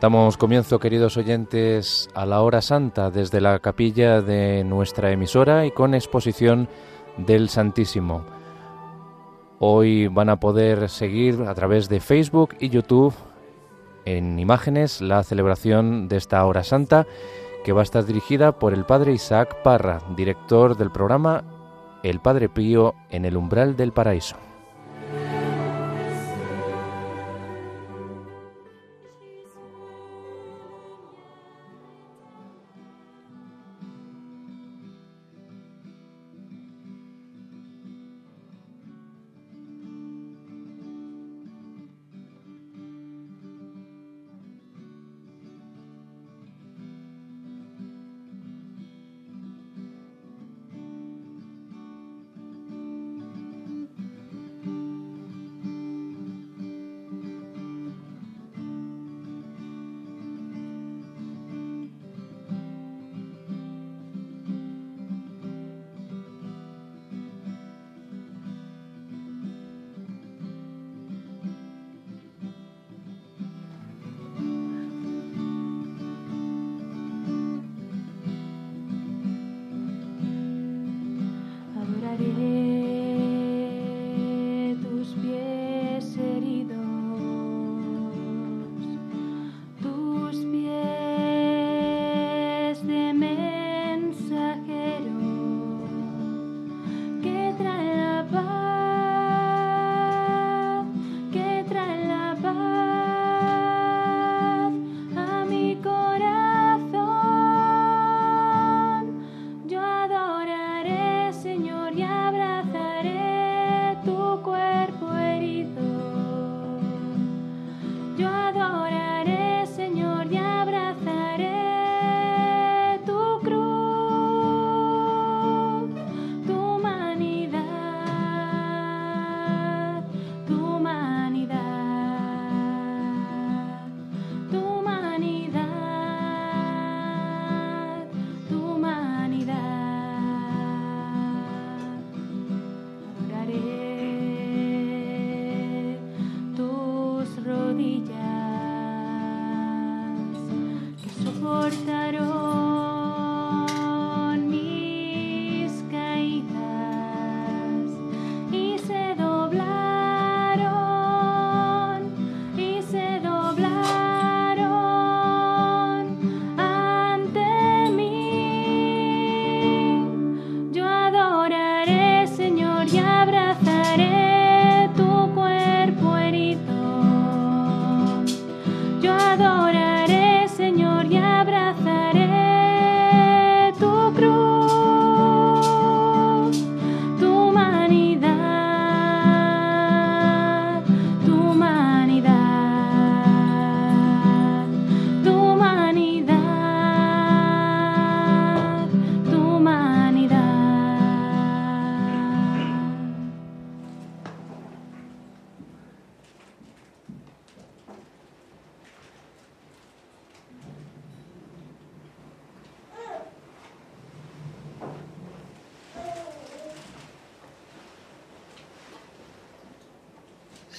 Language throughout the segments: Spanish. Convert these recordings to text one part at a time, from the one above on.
Damos comienzo, queridos oyentes, a la hora santa desde la capilla de nuestra emisora y con exposición del Santísimo. Hoy van a poder seguir a través de Facebook y YouTube en imágenes la celebración de esta hora santa que va a estar dirigida por el Padre Isaac Parra, director del programa El Padre Pío en el umbral del paraíso.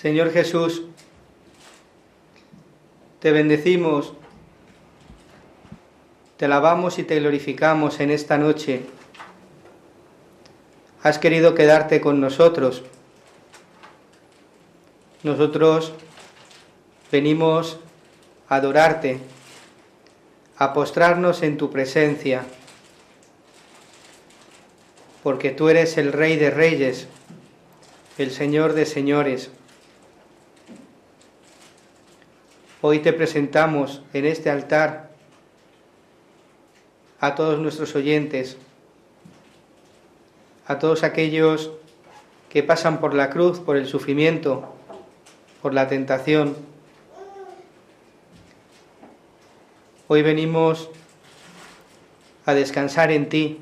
Señor Jesús, te bendecimos, te alabamos y te glorificamos en esta noche. Has querido quedarte con nosotros. Nosotros venimos a adorarte, a postrarnos en tu presencia, porque tú eres el Rey de Reyes, el Señor de Señores. Hoy te presentamos en este altar a todos nuestros oyentes, a todos aquellos que pasan por la cruz, por el sufrimiento, por la tentación. Hoy venimos a descansar en ti,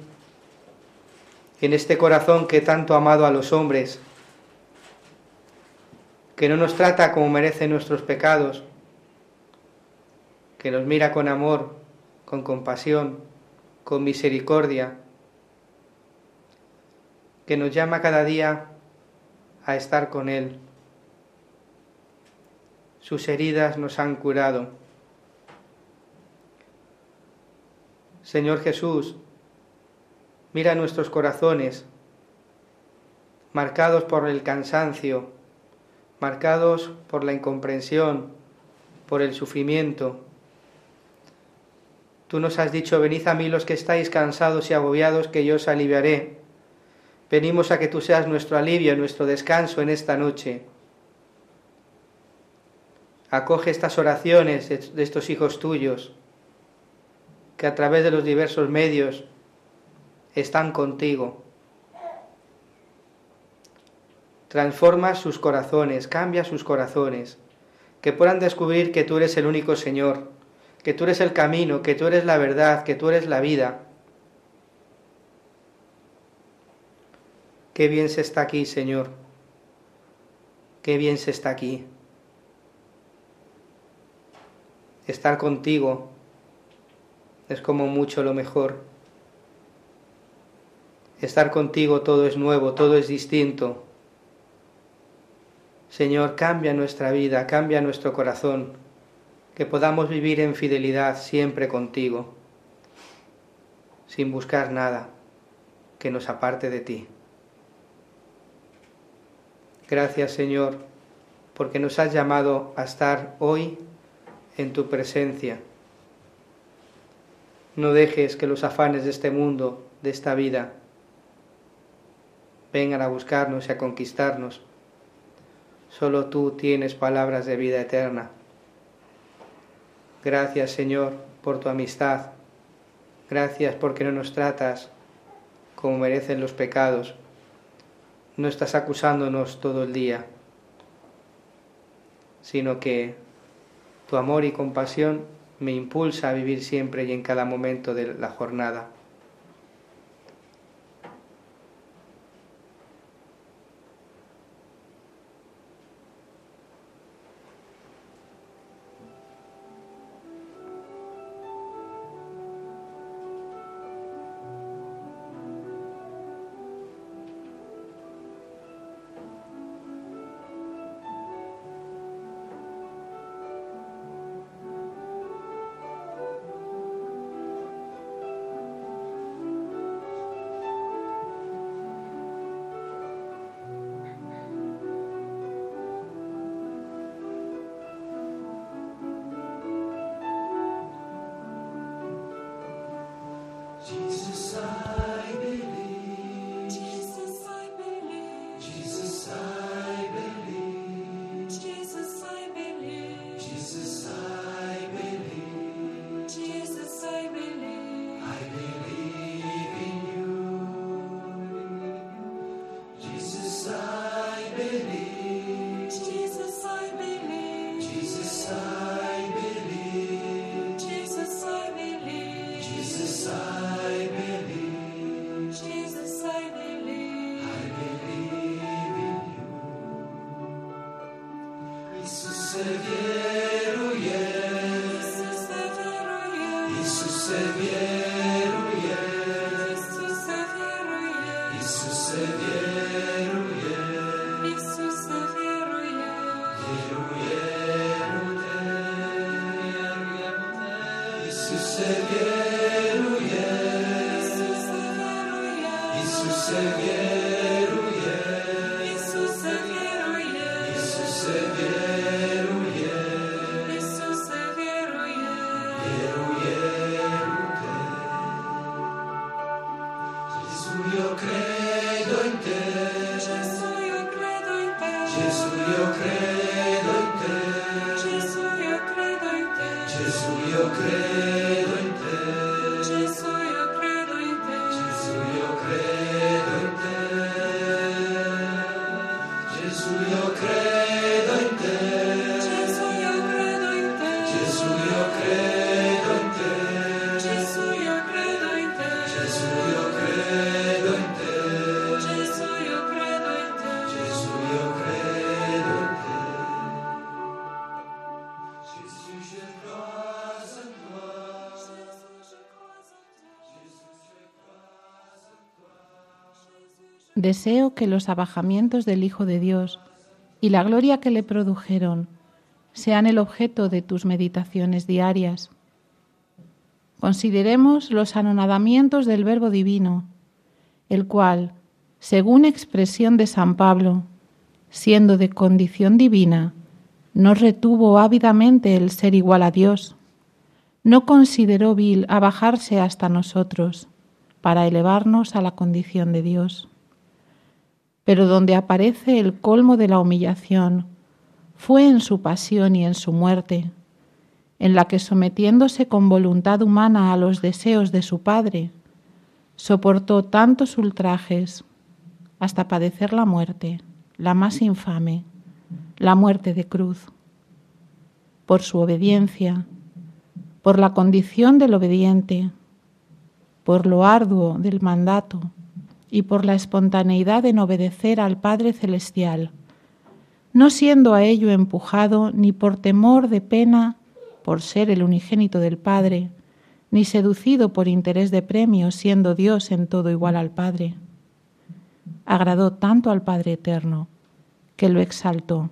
en este corazón que tanto ha amado a los hombres, que no nos trata como merecen nuestros pecados, que nos mira con amor, con compasión, con misericordia, que nos llama cada día a estar con Él. Sus heridas nos han curado. Señor Jesús, mira nuestros corazones, marcados por el cansancio, marcados por la incomprensión, por el sufrimiento. Tú nos has dicho, venid a mí los que estáis cansados y agobiados, que yo os aliviaré. Venimos a que tú seas nuestro alivio, nuestro descanso en esta noche. Acoge estas oraciones de estos hijos tuyos, que a través de los diversos medios están contigo. Transforma sus corazones, cambia sus corazones, que puedan descubrir que tú eres el único Señor, que tú eres el camino, que tú eres la verdad, que tú eres la vida. Qué bien se está aquí, Señor. Qué bien se está aquí. Estar contigo es como mucho lo mejor. Estar contigo todo es nuevo, todo es distinto. Señor, cambia nuestra vida, cambia nuestro corazón, que podamos vivir en fidelidad siempre contigo, sin buscar nada que nos aparte de ti. Gracias, Señor, porque nos has llamado a estar hoy en tu presencia. No dejes que los afanes de este mundo, de esta vida, vengan a buscarnos y a conquistarnos. Solo tú tienes palabras de vida eterna. Gracias Señor por tu amistad. Gracias porque no nos tratas como merecen los pecados. No estás acusándonos todo el día, sino que tu amor y compasión me impulsa a vivir siempre y en cada momento de la jornada. Deseo que los abajamientos del Hijo de Dios y la gloria que le produjeron sean el objeto de tus meditaciones diarias. consideremos los anonadamientos del Verbo Divino, el cual, según expresión de San Pablo, siendo de condición divina, no retuvo ávidamente el ser igual a Dios, no consideró vil abajarse hasta nosotros para elevarnos a la condición de Dios. Pero donde aparece el colmo de la humillación fue en su pasión y en su muerte, en la que sometiéndose con voluntad humana a los deseos de su Padre, soportó tantos ultrajes hasta padecer la muerte, la más infame, la muerte de cruz. Por su obediencia, por la condición del obediente, por lo arduo del mandato y por la espontaneidad en obedecer al Padre Celestial, no siendo a ello empujado ni por temor de pena por ser el unigénito del Padre, ni seducido por interés de premio, siendo Dios en todo igual al Padre. Agradó tanto al Padre Eterno, que lo exaltó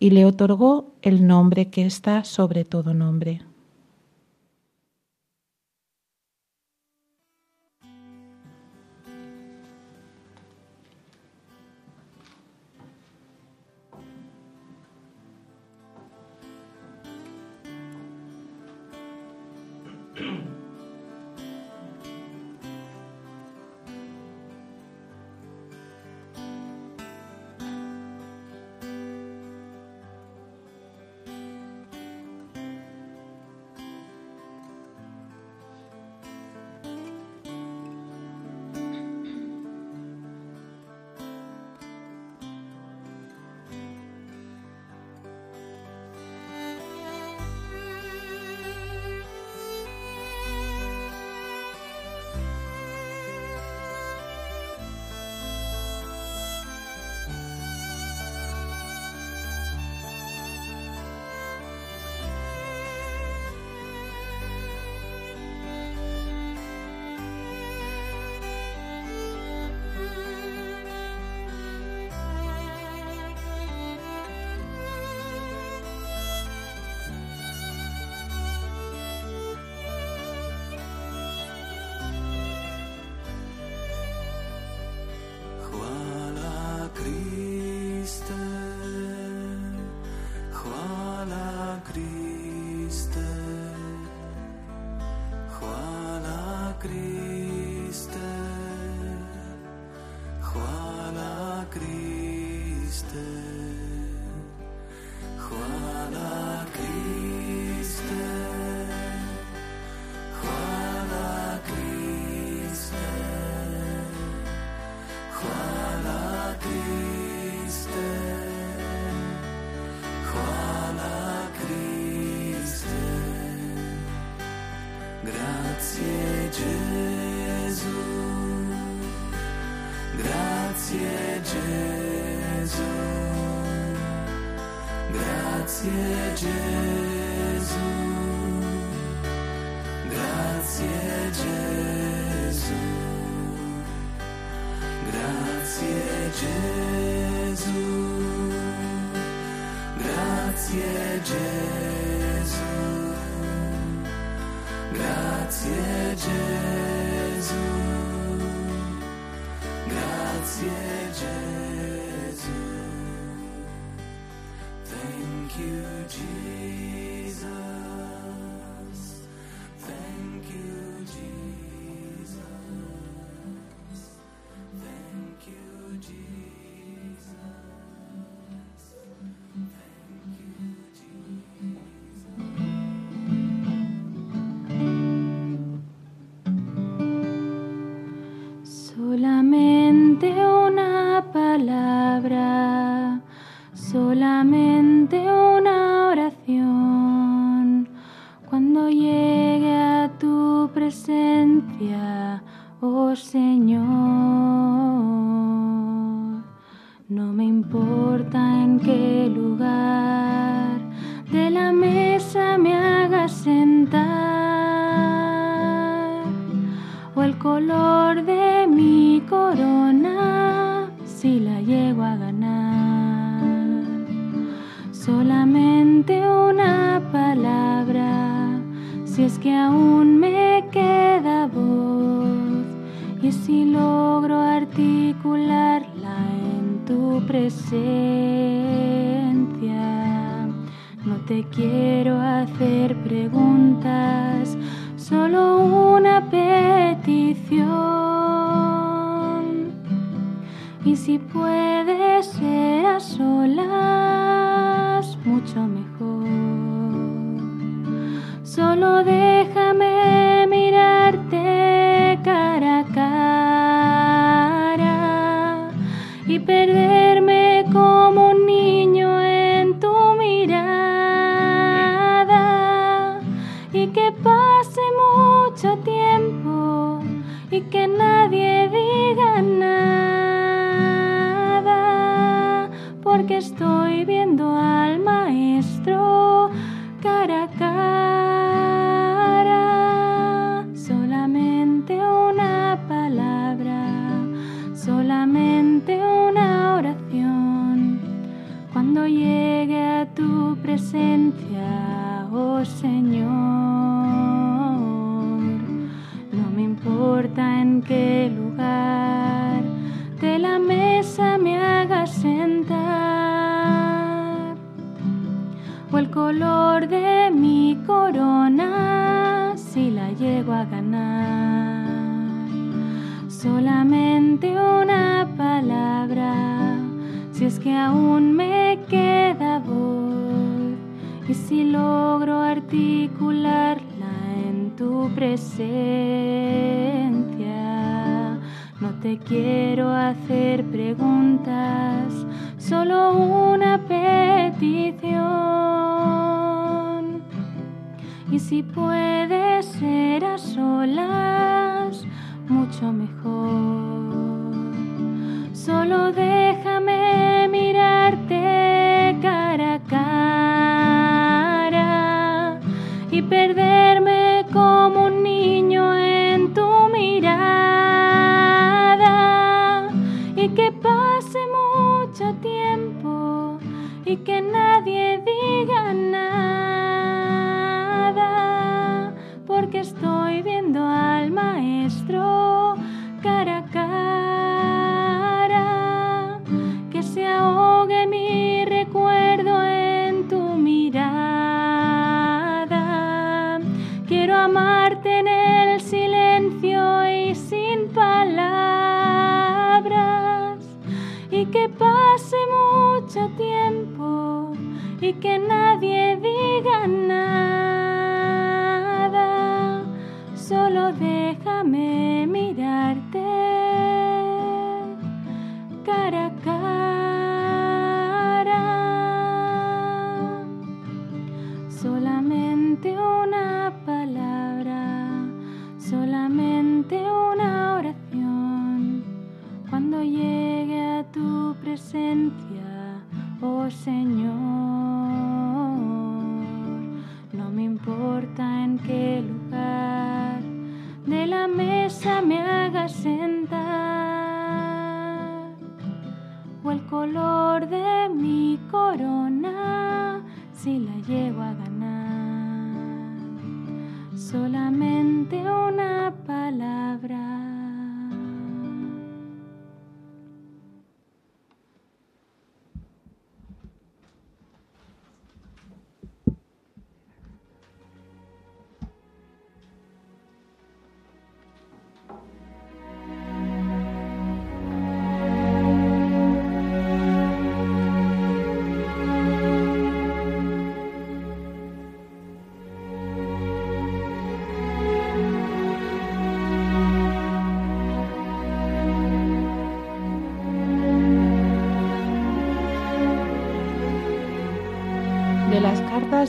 y le otorgó el nombre que está sobre todo nombre. Solamente una palabra, si es que aún me and you No te quiero hacer preguntas, solo una petición. Y si puedes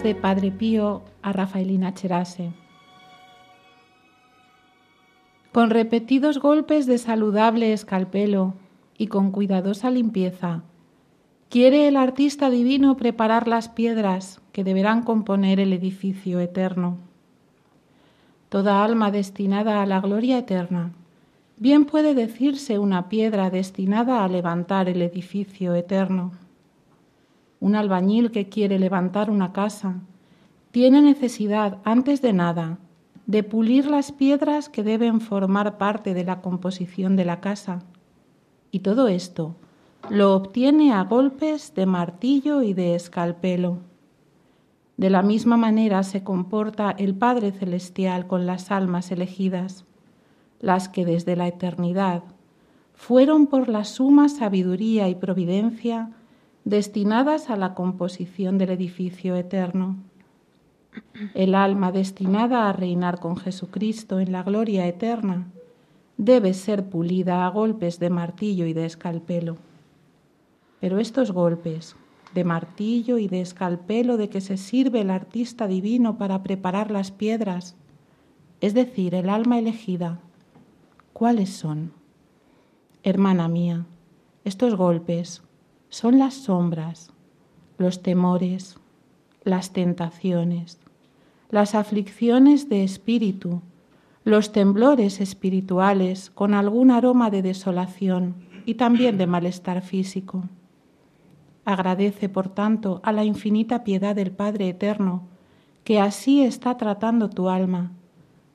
de Padre Pío a Rafaelina Cherase. Con repetidos golpes de saludable escalpelo y con cuidadosa limpieza, quiere el artista divino preparar las piedras que deberán componer el edificio eterno. Toda alma destinada a la gloria eterna, bien puede decirse una piedra destinada a levantar el edificio eterno un albañil que quiere levantar una casa, tiene necesidad, antes de nada, de pulir las piedras que deben formar parte de la composición de la casa. Y todo esto lo obtiene a golpes de martillo y de escalpelo. De la misma manera se comporta el Padre Celestial con las almas elegidas, las que desde la eternidad fueron por la suma sabiduría y providencia destinadas a la composición del edificio eterno. El alma destinada a reinar con Jesucristo en la gloria eterna debe ser pulida a golpes de martillo y de escalpelo. Pero estos golpes de martillo y de escalpelo de que se sirve el artista divino para preparar las piedras, es decir, el alma elegida, ¿cuáles son? Hermana mía, estos golpes son las sombras, los temores, las tentaciones, las aflicciones de espíritu, los temblores espirituales con algún aroma de desolación y también de malestar físico. Agradece, por tanto, a la infinita piedad del Padre Eterno, que así está tratando tu alma,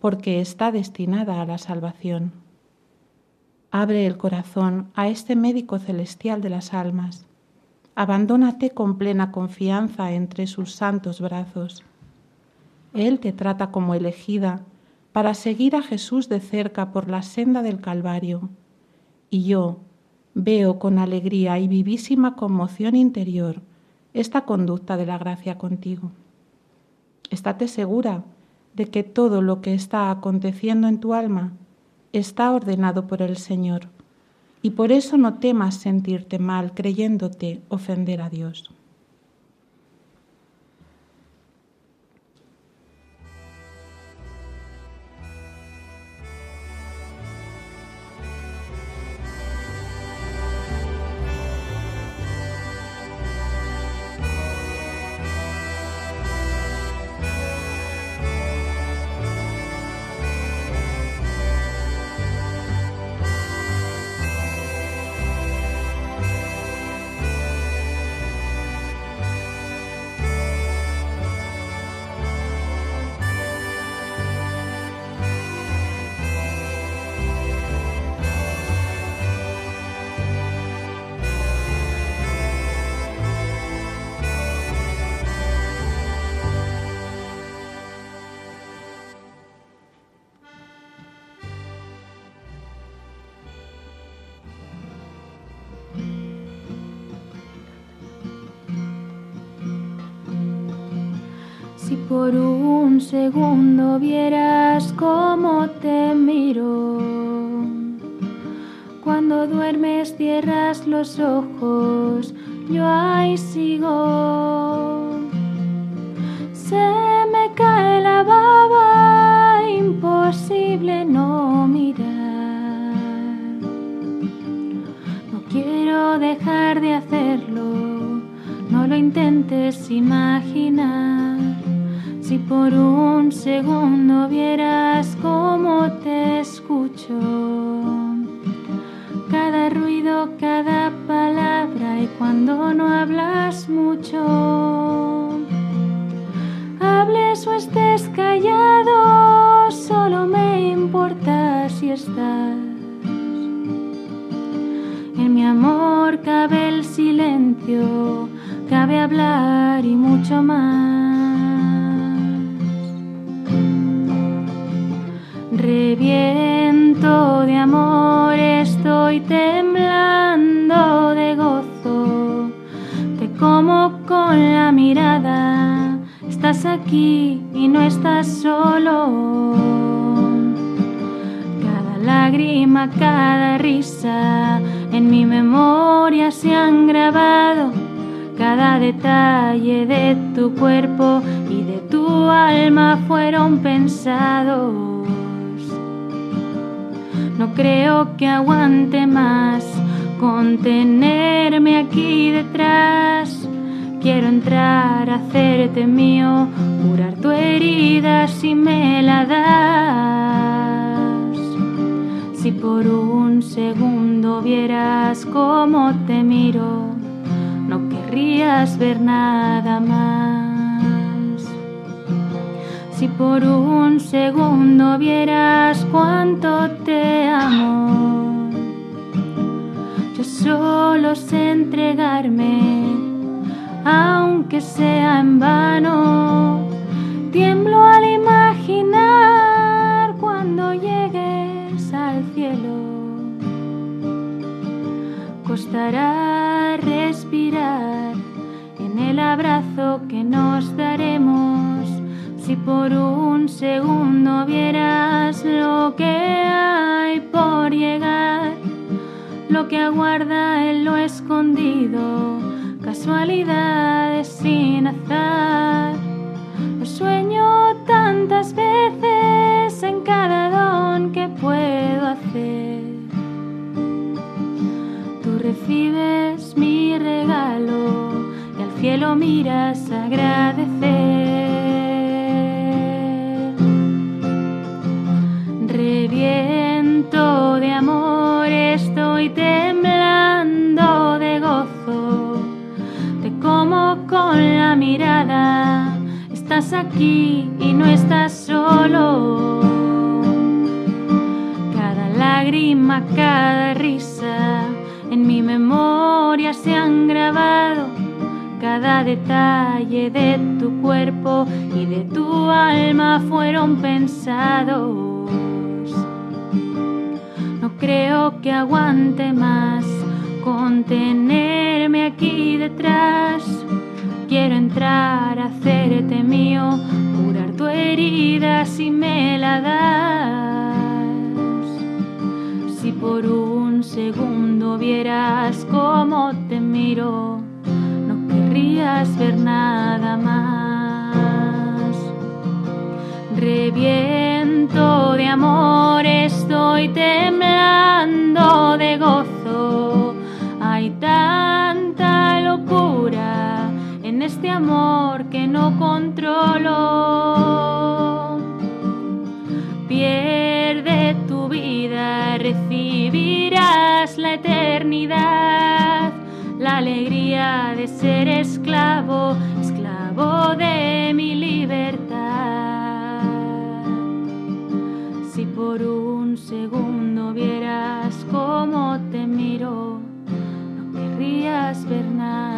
porque está destinada a la salvación. Abre el corazón a este médico celestial de las almas. Abandónate con plena confianza entre sus santos brazos. Él te trata como elegida para seguir a Jesús de cerca por la senda del Calvario. Y yo veo con alegría y vivísima conmoción interior esta conducta de la gracia contigo. Estate segura de que todo lo que está aconteciendo en tu alma está ordenado por el Señor, y por eso no temas sentirte mal creyéndote ofender a Dios. Por un segundo vieras cómo te miro. Cuando duermes cierras los ojos, yo ahí sigo. Se me cae la baba, imposible no mirar. No quiero dejar de hacerlo, no lo intentes imaginar. Si por un segundo vieras cómo te escucho, cada ruido, cada palabra y cuando no hablas mucho, hables o estés callado, solo me importa si estás. En mi amor cabe el silencio, cabe hablar y mucho más. Reviento de amor, estoy temblando de gozo. Te como con la mirada, estás aquí y no estás solo. Cada lágrima, cada risa en mi memoria se han grabado. Cada detalle de tu cuerpo y de tu alma fueron pensados. No creo que aguante más contenerme aquí detrás. Quiero entrar, hacerte mío, curar tu herida si me la das. Si por un segundo vieras cómo te miro, no querrías ver nada más. Si por un segundo vieras cuánto te amo, yo solo sé entregarme, aunque sea en vano. Tiemblo al imaginar cuando llegues al cielo. Costará respirar en el abrazo que si por un segundo vieras lo que hay por llegar, lo que aguarda en lo escondido, casualidades sin azar. Lo sueño tantas veces en cada don que puedo hacer. Tú recibes mi regalo y al cielo miras agradecer. De amor, estoy temblando de gozo. Te como con la mirada, estás aquí y no estás solo. Cada lágrima, cada risa, en mi memoria se han grabado. Cada detalle de tu cuerpo y de tu alma fueron pensados creo que aguante más contenerme aquí detrás. Quiero entrar, hacerte mío, curar tu herida si me la das. Si por un segundo vieras cómo te miro, no querrías ver nada más. De amor, estoy temblando de gozo. Hay tanta locura en este amor que no controlo. Pierde tu vida, recibirás la eternidad, la alegría de ser esclavo querrías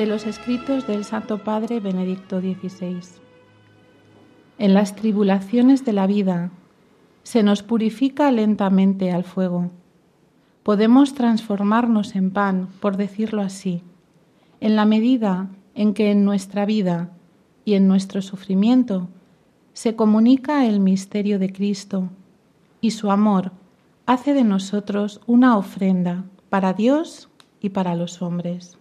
de los escritos del Santo Padre Benedicto XVI. En las tribulaciones de la vida se nos purifica lentamente al fuego. Podemos transformarnos en pan, por decirlo así, en la medida en que en nuestra vida y en nuestro sufrimiento se comunica el misterio de Cristo y su amor hace de nosotros una ofrenda para Dios y para los hombres.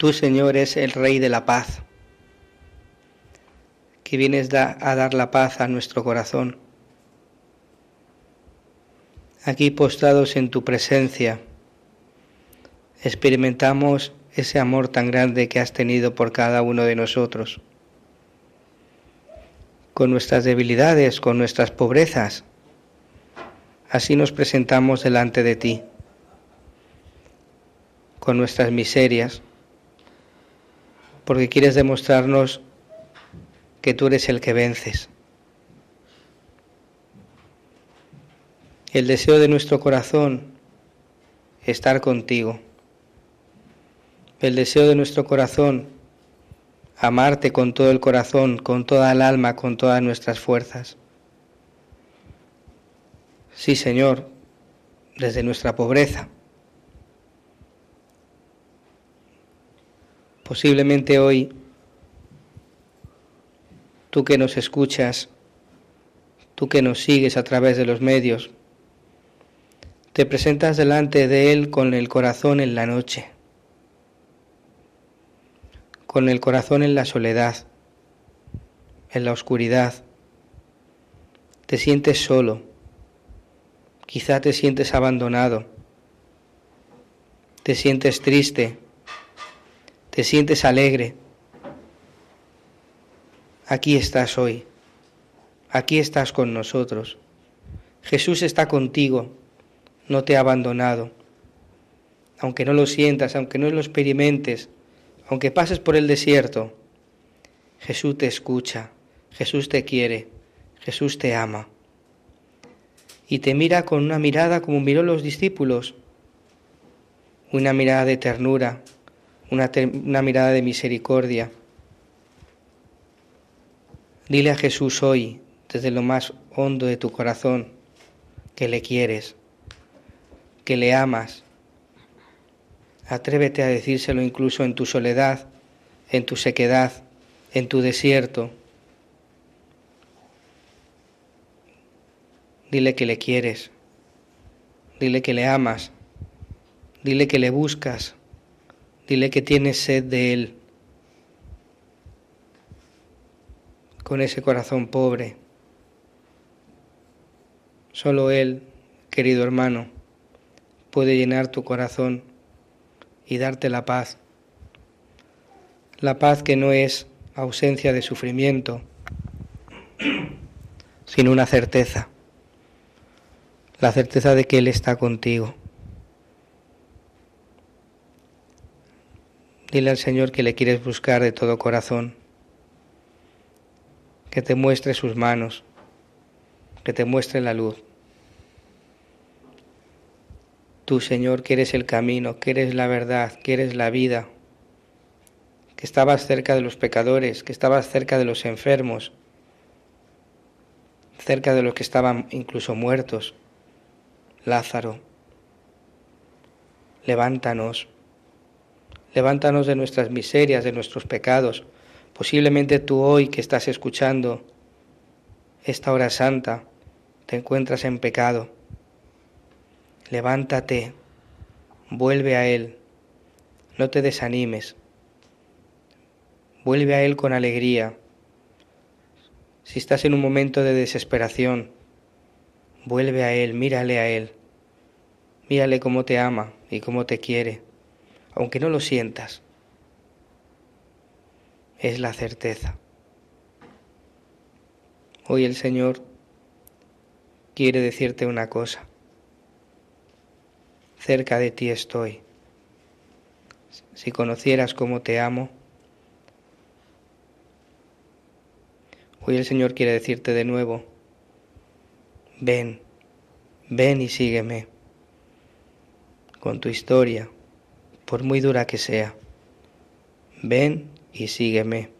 Tú, Señor, es el Rey de la paz, que vienes a dar la paz a nuestro corazón. Aquí postrados en tu presencia, experimentamos ese amor tan grande que has tenido por cada uno de nosotros. Con nuestras debilidades, con nuestras pobrezas, así nos presentamos delante de ti. Con nuestras miserias, porque quieres demostrarnos que tú eres el que vences. El deseo de nuestro corazón, estar contigo el deseo de nuestro corazón, amarte con todo el corazón, con toda el alma, con todas nuestras fuerzas. Sí, Señor, desde nuestra pobreza. Posiblemente hoy, tú que nos escuchas, tú que nos sigues a través de los medios, te presentas delante de Él con el corazón en la noche con el corazón en la soledad, en la oscuridad. Te sientes solo, quizá te sientes abandonado, te sientes triste, te sientes alegre. Aquí estás hoy, aquí estás con nosotros. Jesús está contigo, no te ha abandonado. Aunque no lo sientas, aunque no lo experimentes, aunque pases por el desierto, Jesús te escucha, Jesús te quiere, Jesús te ama. Y te mira con una mirada como miró los discípulos, una mirada de ternura, una, una mirada de misericordia. Dile a Jesús hoy, desde lo más hondo de tu corazón, que le quieres, que le amas, Atrévete a decírselo incluso en tu soledad, en tu sequedad, en tu desierto. Dile que le quieres, dile que le amas, dile que le buscas, dile que tienes sed de Él. Con ese corazón pobre, solo Él, querido hermano, puede llenar tu corazón y darte la paz. La paz que no es ausencia de sufrimiento, sino una certeza, la certeza de que Él está contigo. Dile al Señor que le quieres buscar de todo corazón, que te muestre sus manos, que te muestre la luz. Tú, Señor, que eres el camino, que eres la verdad, que eres la vida, que estabas cerca de los pecadores, que estabas cerca de los enfermos, cerca de los que estaban incluso muertos. Lázaro, levántanos, levántanos de nuestras miserias, de nuestros pecados. Posiblemente tú hoy que estás escuchando esta hora santa, te encuentras en pecado. Levántate, vuelve a Él, no te desanimes, vuelve a Él con alegría. Si estás en un momento de desesperación, vuelve a Él, mírale a Él, mírale cómo te ama y cómo te quiere, aunque no lo sientas. Es la certeza. Hoy el Señor quiere decirte una cosa cerca de ti estoy. Si conocieras cómo te amo, hoy el Señor quiere decirte de nuevo, ven, ven y sígueme con tu historia, por muy dura que sea. Ven y sígueme.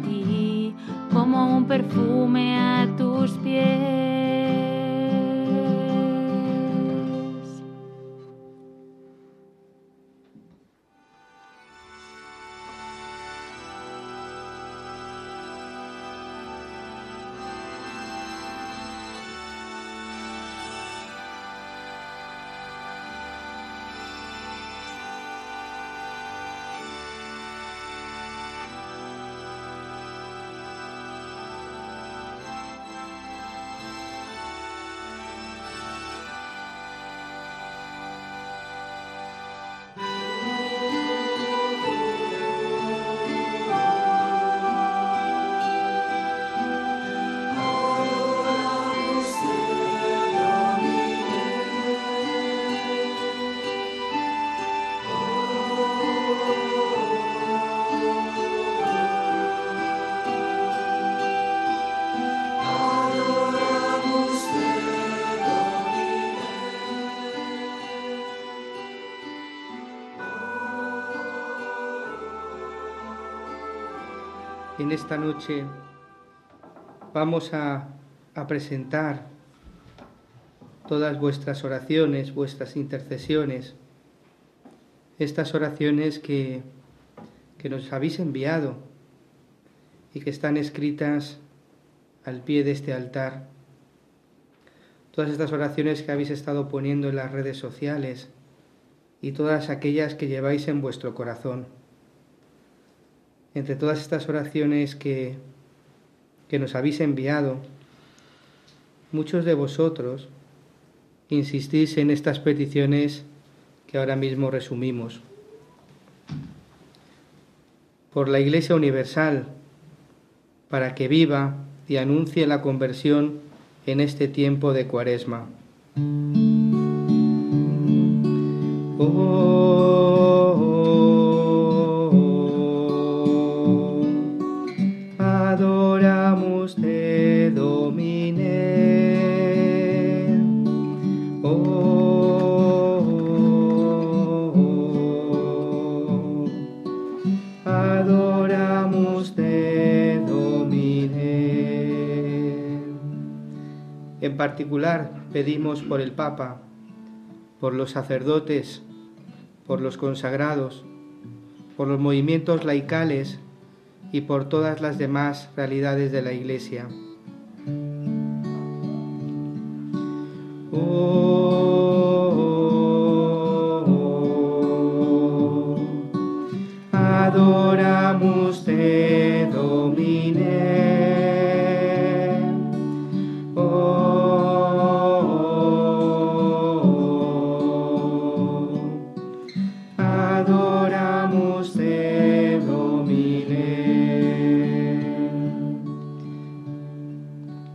un perfume a tus pies. Esta noche vamos a, a presentar todas vuestras oraciones, vuestras intercesiones, estas oraciones que, que nos habéis enviado y que están escritas al pie de este altar. Todas estas oraciones que habéis estado poniendo en las redes sociales y todas aquellas que lleváis en vuestro corazón. Entre todas estas oraciones que, que nos habéis enviado, muchos de vosotros insistís en estas peticiones que ahora mismo resumimos. Por la Iglesia Universal, para que viva y anuncie la conversión en este tiempo de cuaresma. Particular pedimos por el Papa, por los sacerdotes, por los consagrados, por los movimientos laicales y por todas las demás realidades de la Iglesia.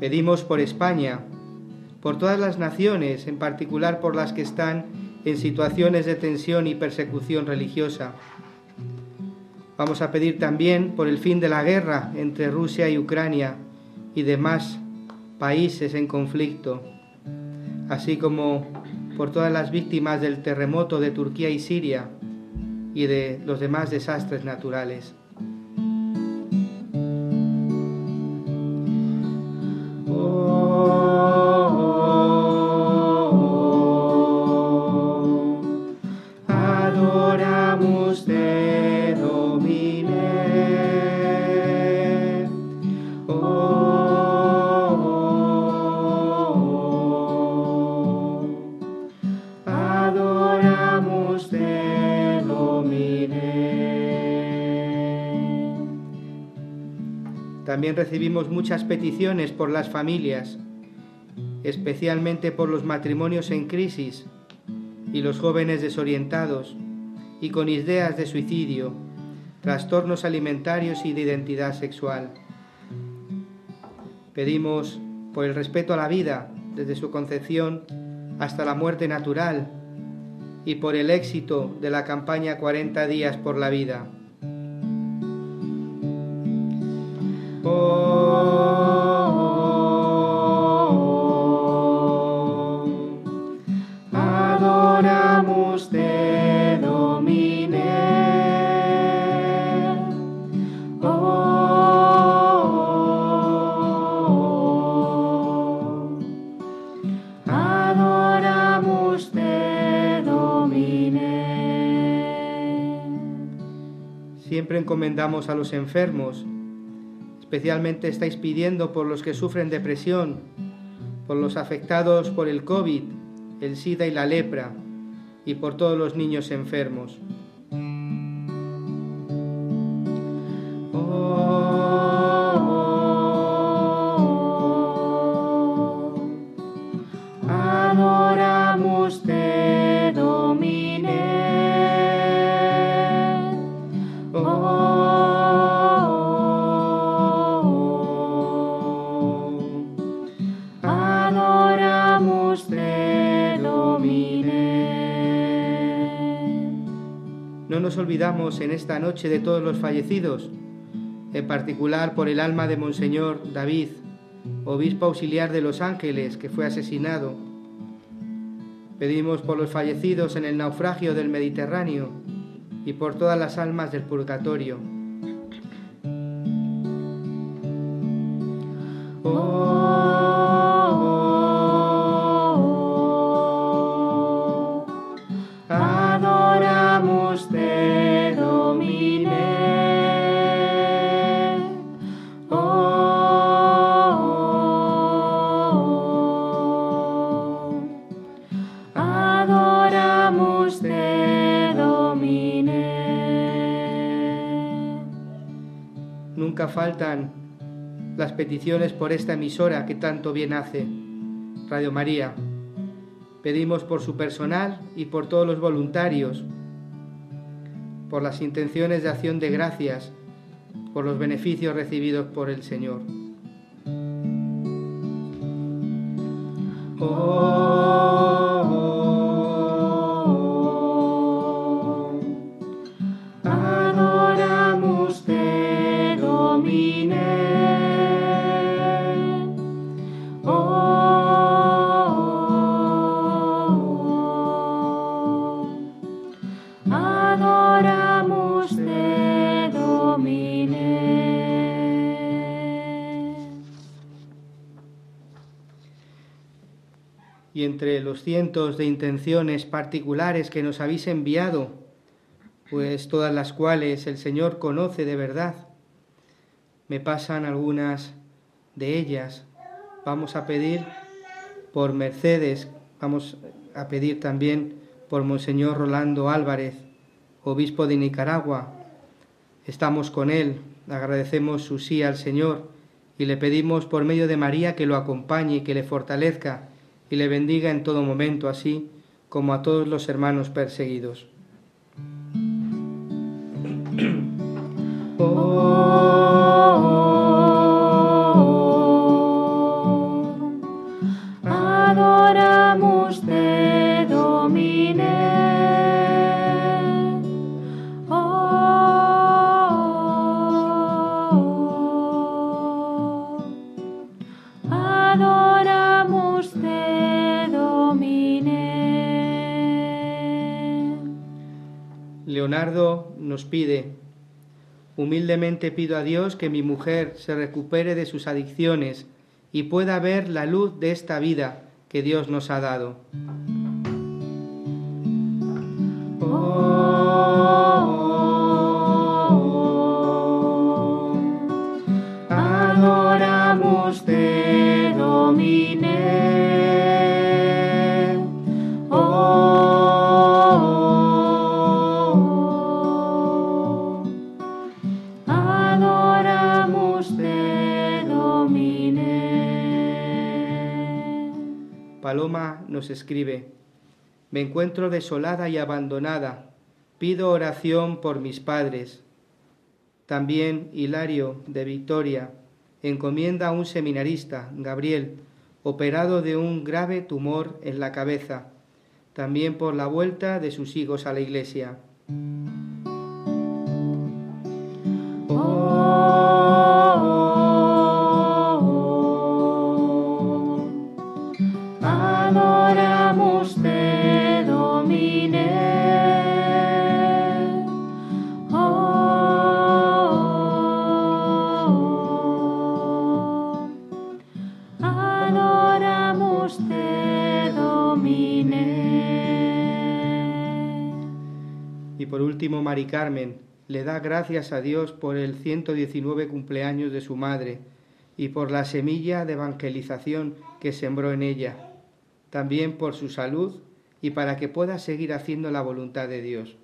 Pedimos por España, por todas las naciones, en particular por las que están en situaciones de tensión y persecución religiosa. Vamos a pedir también por el fin de la guerra entre Rusia y Ucrania y demás países en conflicto, así como por todas las víctimas del terremoto de Turquía y Siria y de los demás desastres naturales. Recibimos muchas peticiones por las familias, especialmente por los matrimonios en crisis y los jóvenes desorientados y con ideas de suicidio, trastornos alimentarios y de identidad sexual. Pedimos por el respeto a la vida desde su concepción hasta la muerte natural y por el éxito de la campaña 40 días por la vida. Siempre encomendamos a los enfermos Especialmente estáis pidiendo por los que sufren depresión, por los afectados por el COVID, el SIDA y la lepra, y por todos los niños enfermos. En esta noche de todos los fallecidos, en particular por el alma de Monseñor David, obispo auxiliar de Los Ángeles, que fue asesinado. Pedimos por los fallecidos en el naufragio del Mediterráneo y por todas las almas del purgatorio. Las peticiones por esta emisora que tanto bien hace, Radio María. Pedimos por su personal y por todos los voluntarios, por las intenciones de acción de gracias, por los beneficios recibidos por el Señor. Entre los cientos de intenciones particulares que nos habéis enviado, pues todas las cuales el Señor conoce de verdad, me pasan algunas de ellas. Vamos a pedir por Mercedes, vamos a pedir también por Monseñor Rolando Álvarez, obispo de Nicaragua. Estamos con él, agradecemos su sí al Señor y le pedimos por medio de María que lo acompañe y que le fortalezca y le bendiga en todo momento, así como a todos los hermanos perseguidos. Oh, nos pide, humildemente pido a Dios que mi mujer se recupere de sus adicciones y pueda ver la luz de esta vida que Dios nos ha dado. Oh, adoramus te Domine. Nos escribe, me encuentro desolada y abandonada, pido oración por mis padres. También Hilario de Victoria encomienda a un seminarista, Gabriel, operado de un grave tumor en la cabeza, también por la vuelta de sus hijos a la iglesia. Oh, por último, Mari Carmen le da gracias a Dios por el 119 cumpleaños de su madre y por la semilla de evangelización que sembró en ella, también por su salud y para que pueda seguir haciendo la voluntad de Dios.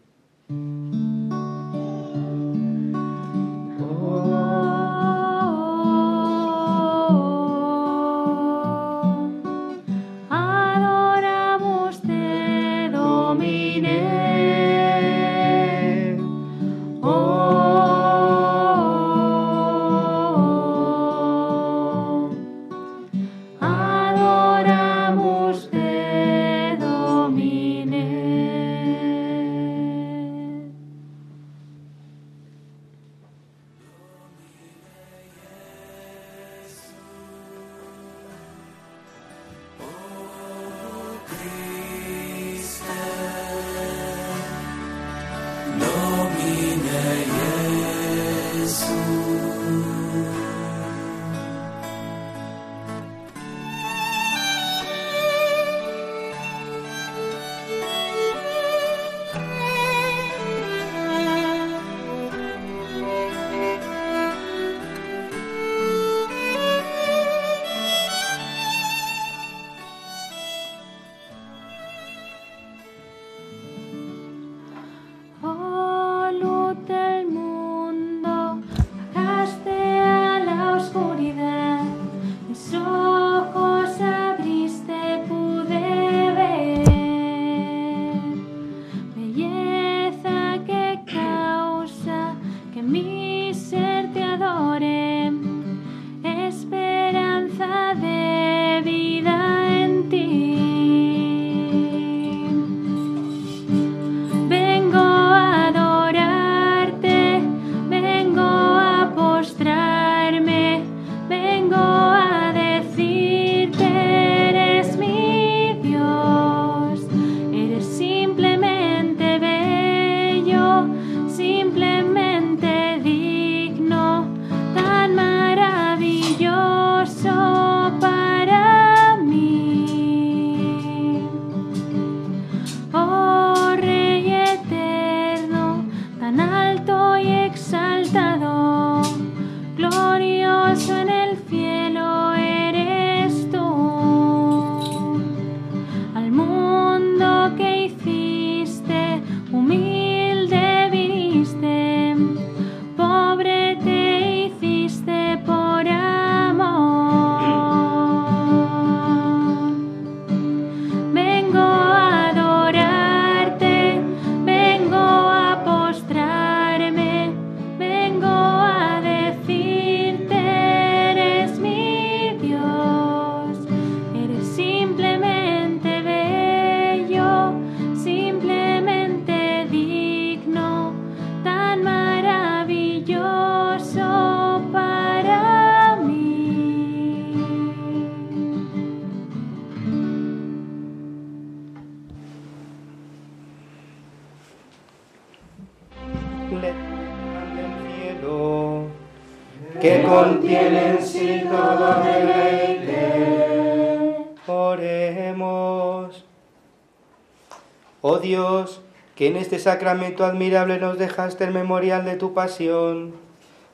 Que en este sacramento admirable nos dejaste el memorial de tu pasión,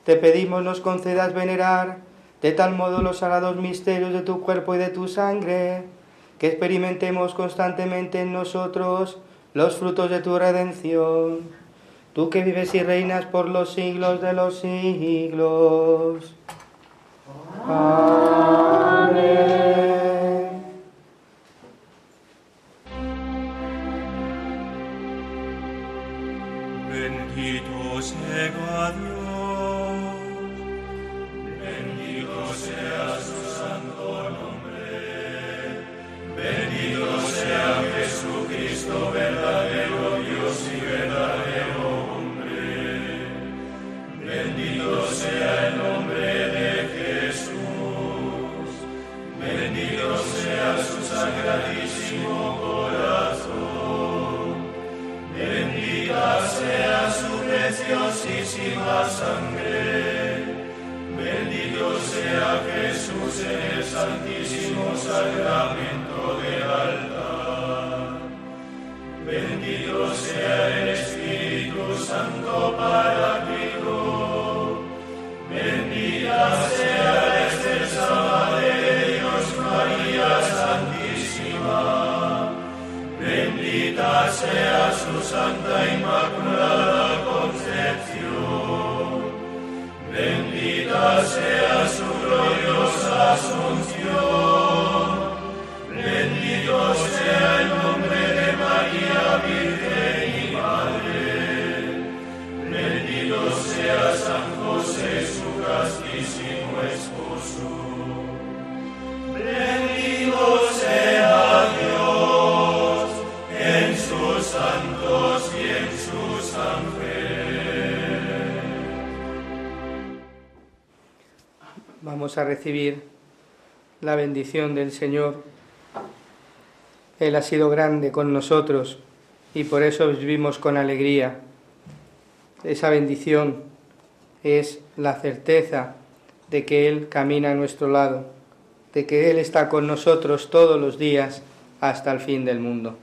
te pedimos nos concedas venerar de tal modo los sagrados misterios de tu cuerpo y de tu sangre, que experimentemos constantemente en nosotros los frutos de tu redención. Tú que vives y reinas por los siglos de los siglos. Amén. A recibir la bendición del Señor. Él ha sido grande con nosotros y por eso vivimos con alegría. Esa bendición es la certeza de que Él camina a nuestro lado, de que Él está con nosotros todos los días hasta el fin del mundo.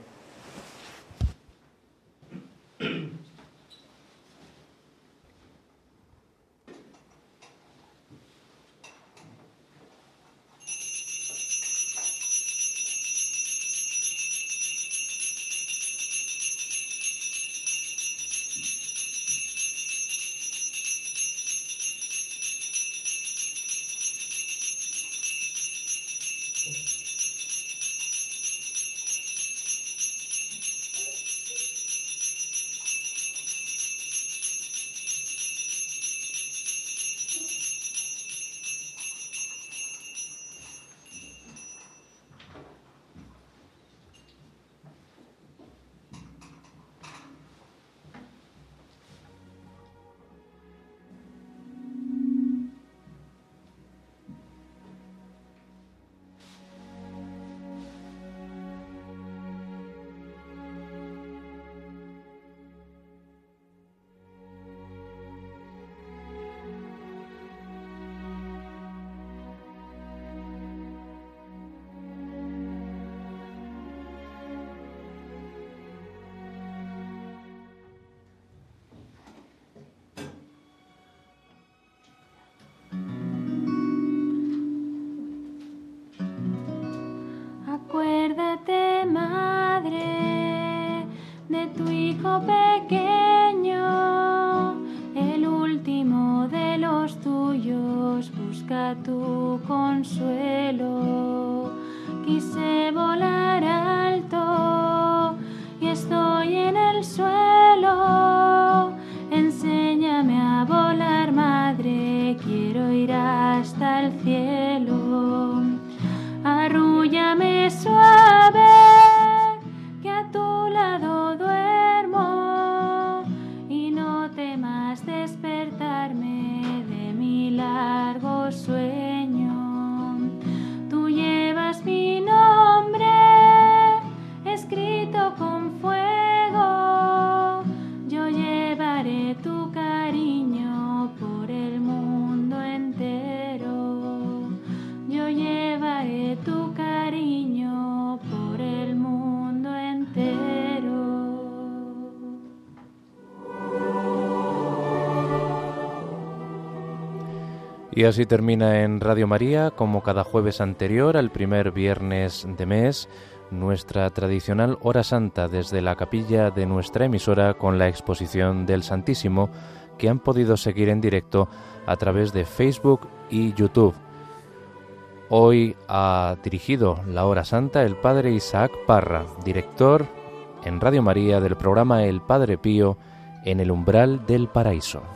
Pequeño, el último de los tuyos, busca tu consuelo. Quise volar alto y estoy en el suelo. Enséñame a volar, madre, quiero ir hasta el cielo. Y así termina en Radio María, como cada jueves anterior al primer viernes de mes, nuestra tradicional hora santa desde la capilla de nuestra emisora con la exposición del Santísimo que han podido seguir en directo a través de Facebook y YouTube. Hoy ha dirigido la hora santa el Padre Isaac Parra, director en Radio María del programa El Padre Pío en el umbral del paraíso.